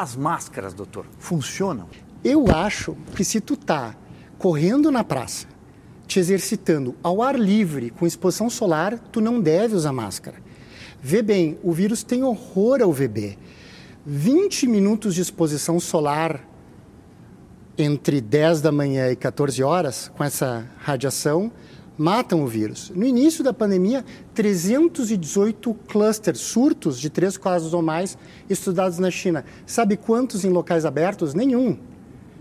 As máscaras, doutor, funcionam? Eu acho que se tu tá correndo na praça, te exercitando ao ar livre, com exposição solar, tu não deve usar máscara. Vê bem, o vírus tem horror ao VB. 20 minutos de exposição solar entre 10 da manhã e 14 horas, com essa radiação, matam o vírus. No início da pandemia, 318 clusters, surtos de três casos ou mais estudados na China. Sabe quantos em locais abertos? Nenhum.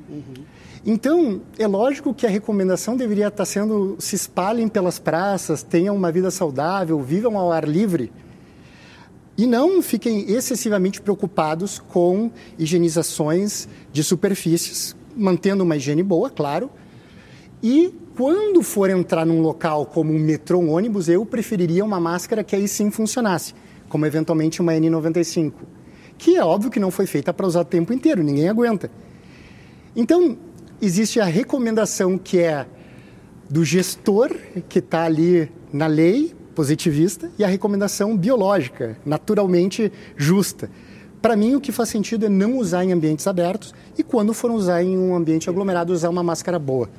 Uhum. Então, é lógico que a recomendação deveria estar sendo se espalhem pelas praças, tenham uma vida saudável, vivam ao ar livre. E não fiquem excessivamente preocupados com higienizações de superfícies, mantendo uma higiene boa, claro, e quando for entrar num local como um metrô, um ônibus, eu preferiria uma máscara que aí sim funcionasse, como eventualmente uma N95, que é óbvio que não foi feita para usar o tempo inteiro, ninguém aguenta. Então, existe a recomendação que é do gestor que está ali na lei positivista e a recomendação biológica, naturalmente justa. Para mim, o que faz sentido é não usar em ambientes abertos e, quando for usar em um ambiente aglomerado, usar uma máscara boa.